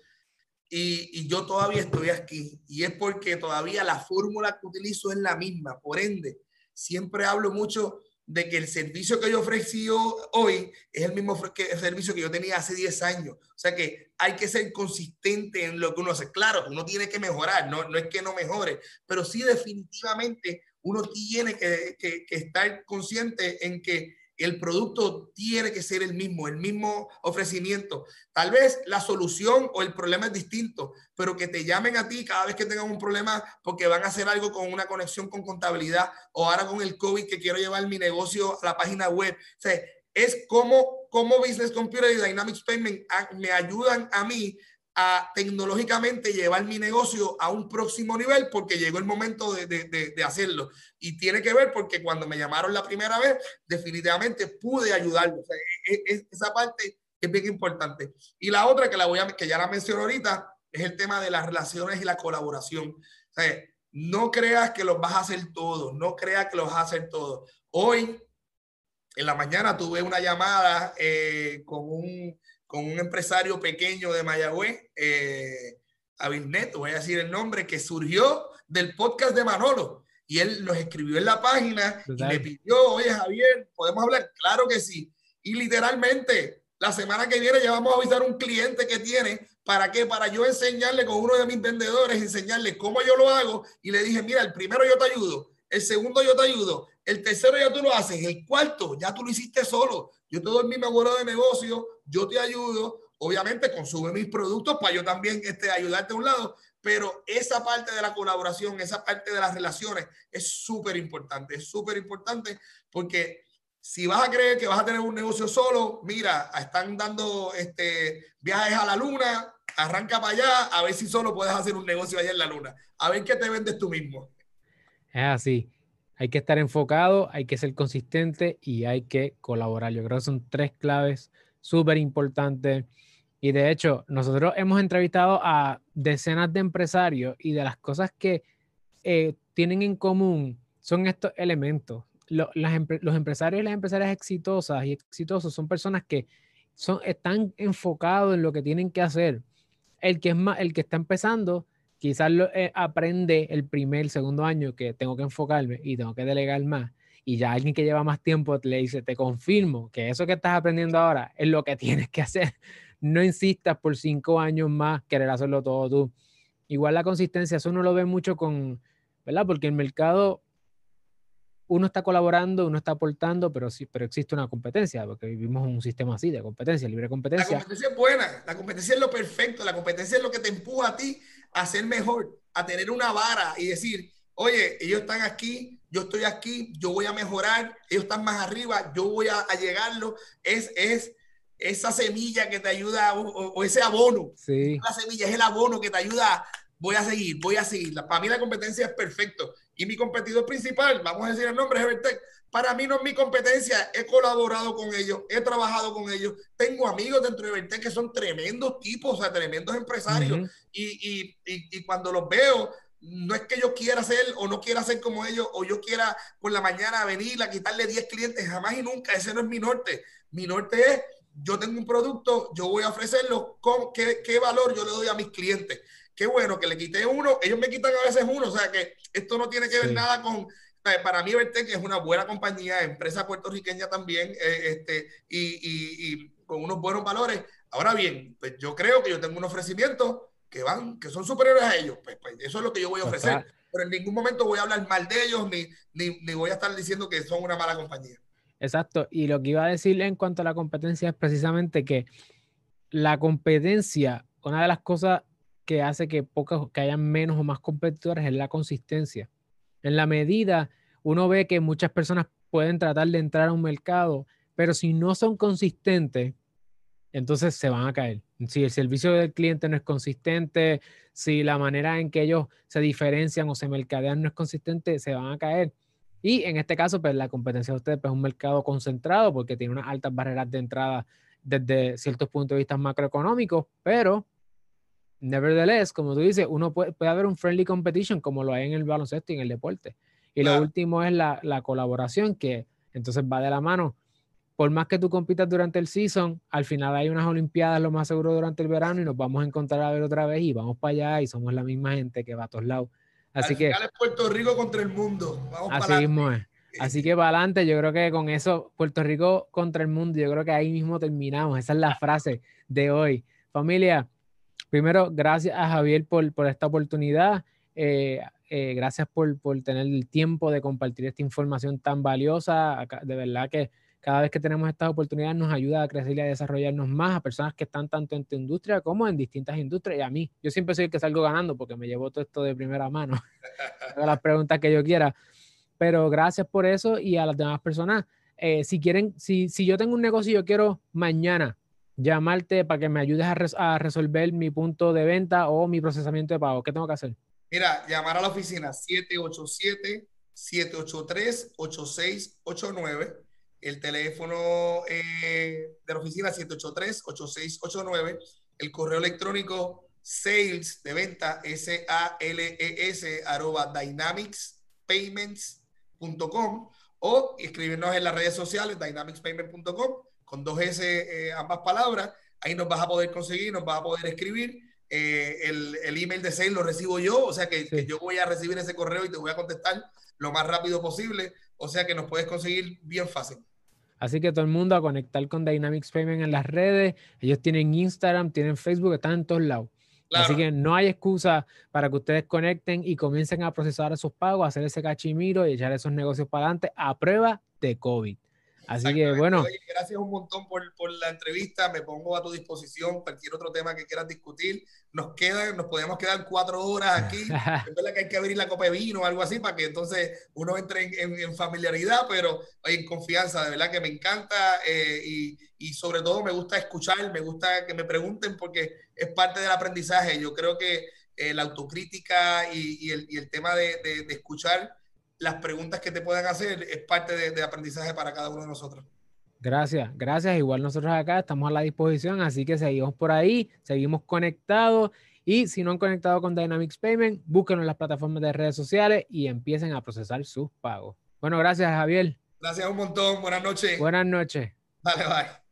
y, yo todavía estoy aquí. Y es porque todavía la fórmula que utilizo es la misma. Por ende, siempre hablo mucho de que el servicio que yo ofrecí hoy es el mismo servicio que yo tenía hace 10 años. O sea que hay que ser consistente en lo que uno hace. Claro, uno tiene que mejorar, no, no es que no mejore, pero sí definitivamente uno tiene que, que estar consciente en que el producto tiene que ser el mismo, el mismo ofrecimiento. Tal vez la solución o el problema es distinto, pero que te llamen a ti cada vez que tengan un problema porque van a hacer algo con una conexión con contabilidad o ahora con el COVID que quiero llevar mi negocio a la página web. O sea, es cómo, cómo Business Computer y Dynamics Payment me ayudan a mí a tecnológicamente llevar mi negocio a un próximo nivel porque llegó el momento de, de, de, hacerlo. Y tiene que ver porque cuando me llamaron la primera vez, definitivamente pude ayudarlo. E, e, e, esa parte es bien importante. Y la otra que, la voy a, que ya la menciono ahorita es el tema de las relaciones y la colaboración. O sea, no creas que los vas a hacer todo, no creas que los vas a hacer todo. Hoy, en la mañana, tuve una llamada eh, con un con un empresario pequeño de Mayagüez, eh, Abilnet, voy a decir el nombre, que surgió del podcast de Manolo. Y él nos escribió en la página y me pidió, oye Javier, ¿podemos hablar? Claro que sí. Y literalmente, la semana que viene ya vamos a avisar un cliente que tiene. ¿Para qué? Para yo enseñarle con uno de mis vendedores, enseñarle cómo yo lo hago. Y le dije, mira, el primero yo te ayudo, el segundo yo te ayudo, el tercero ya tú lo haces, el cuarto ya tú lo hiciste solo. Yo te doy mi mejor de negocio, yo te ayudo. Obviamente consume mis productos para yo también este, ayudarte a un lado, pero esa parte de la colaboración, esa parte de las relaciones es súper importante, es súper importante porque si vas a creer que vas a tener un negocio solo, mira, están dando este, viajes a la luna, arranca para allá, a ver si solo puedes hacer un negocio allá en la luna, a ver qué te vendes tú mismo. Es así. Hay que estar enfocado, hay que ser consistente y hay que colaborar. Yo creo que son tres claves súper importantes. Y de hecho, nosotros hemos entrevistado a decenas de empresarios y de las cosas que eh, tienen en común son estos elementos. los empresarios y las empresarias exitosas y exitosos son personas que son, están enfocados en lo que tienen que hacer. El que, es más, el que está empezando quizás lo, eh, aprende el primer, segundo año que tengo que enfocarme y tengo que delegar más. Y ya alguien que lleva más tiempo le dice, te confirmo que eso que estás aprendiendo ahora es lo que tienes que hacer. No insistas por cinco años más querer hacerlo todo tú. Igual la consistencia, eso uno lo ve mucho con, ¿verdad? Porque el mercado, uno está colaborando, uno está aportando, pero sí, pero existe una competencia, porque vivimos en un sistema así de competencia, libre competencia. La competencia es buena, la competencia es lo perfecto, la competencia es lo que te empuja a ti a ser mejor, a tener una vara y decir, oye, ellos están aquí, yo estoy aquí, yo voy a mejorar, ellos están más arriba, yo voy a, llegarlo. Es, es esa semilla que te ayuda, o, ese abono. Sí. La semilla es el abono que te ayuda, voy a seguir, voy a seguir. Para mí la competencia es perfecto. Y mi competidor principal, vamos a decir el nombre, es Evertech. Para mí no es mi competencia, he colaborado con ellos, he trabajado con ellos, tengo amigos dentro de Evertech que son tremendos tipos, o sea, tremendos empresarios. y, y, y, cuando los veo, no es que yo quiera ser o no quiera ser como ellos o yo quiera por la mañana venir a quitarle 10 clientes, jamás y nunca, ese no es mi norte. Mi norte es, yo tengo un producto, yo voy a ofrecerlo, con qué, qué valor yo le doy a mis clientes. Qué bueno que le quité uno, ellos me quitan a veces uno, o sea que esto no tiene que ver nada con, para mí Vertec es una buena compañía, empresa puertorriqueña también, eh, este, y, y, con unos buenos valores. Ahora bien, pues yo creo que yo tengo un ofrecimiento que van, que son superiores a ellos. Pues, pues eso es lo que yo voy a ofrecer. Pero en ningún momento voy a hablar mal de ellos ni, ni, ni, voy a estar diciendo que son una mala compañía. Exacto. Y lo que iba a decirle en cuanto a la competencia es precisamente que la competencia, una de las cosas que hace que pocas, que hayan menos o más competidores es la consistencia. En la medida, uno ve que muchas personas pueden tratar de entrar a un mercado, pero si no son consistentes, entonces se van a caer. Si el servicio del cliente no es consistente, si la manera en que ellos se diferencian o se mercadean no es consistente, se van a caer. Y en este caso, pues la competencia de ustedes pues, es un mercado concentrado porque tiene unas altas barreras de entrada desde ciertos puntos de vista macroeconómicos, pero nevertheless, como tú dices, uno puede, puede haber un friendly competition como lo hay en el baloncesto y en el deporte. Y lo último es la, la colaboración que entonces va de la mano por más que tú compitas durante el season, al final hay unas Olimpiadas lo más seguro durante el verano y nos vamos a encontrar a ver otra vez y vamos para allá y somos la misma gente que va a todos lados. Así al que. Final es Puerto Rico contra el mundo. Vamos así mismo es. Así que para adelante, yo creo que con eso, Puerto Rico contra el mundo, yo creo que ahí mismo terminamos. Esa es la frase de hoy. Familia, primero, gracias a Javier por, por esta oportunidad. Eh, eh, gracias por, por tener el tiempo de compartir esta información tan valiosa. De verdad que cada vez que tenemos estas oportunidades nos ayuda a crecer y a desarrollarnos más a personas que están tanto en tu industria como en distintas industrias. Y a mí, yo siempre soy el que salgo ganando porque me llevo todo esto de primera mano, las preguntas que yo quiera. Pero gracias por eso y a las demás personas, eh, si quieren, si, si yo tengo un negocio y yo quiero mañana llamarte para que me ayudes a, resolver mi punto de venta o mi procesamiento de pago, ¿qué tengo que hacer? Mira, llamar a la oficina 787-783-8689. El teléfono eh, de la oficina 783-8689. El correo electrónico sales de venta S-A-L-E-S arroba dynamicspayments.com o escribirnos en las redes sociales dynamicspayment.com con dos S eh, ambas palabras. Ahí nos vas a poder conseguir, nos vas a poder escribir. Eh, el, el, email de sales lo recibo yo, o sea que, yo voy a recibir ese correo y te voy a contestar lo más rápido posible. O sea que nos puedes conseguir bien fácil. Así que todo el mundo a conectar con Dynamics Payment en las redes. Ellos tienen Instagram, tienen Facebook, están en todos lados. Así que no hay excusa para que ustedes conecten y comiencen a procesar esos pagos, hacer ese cachimiro y echar esos negocios para adelante a prueba de COVID. Así que bueno. gracias un montón por, por, la entrevista. Me pongo a tu disposición. Cualquier otro tema que quieras discutir. Nos quedan, nos podemos quedar cuatro horas aquí. es verdad que hay que abrir la copa de vino o algo así para que entonces uno entre en, en, familiaridad, pero en confianza. De verdad que me encanta eh, y, y, sobre todo me gusta escuchar, me gusta que me pregunten porque es parte del aprendizaje. Yo creo que eh, la autocrítica y, y, el, y, el, tema de, de, de escuchar las preguntas que te puedan hacer es parte de, aprendizaje para cada uno de nosotros. Gracias, gracias. Igual nosotros acá estamos a la disposición, así que seguimos por ahí, seguimos conectados. Y si no han conectado con Dynamics Payment, búsquenlo en las plataformas de redes sociales y empiecen a procesar sus pagos. Bueno, gracias, Javier. Gracias un montón. Buenas noches. Buenas noches. Vale, bye.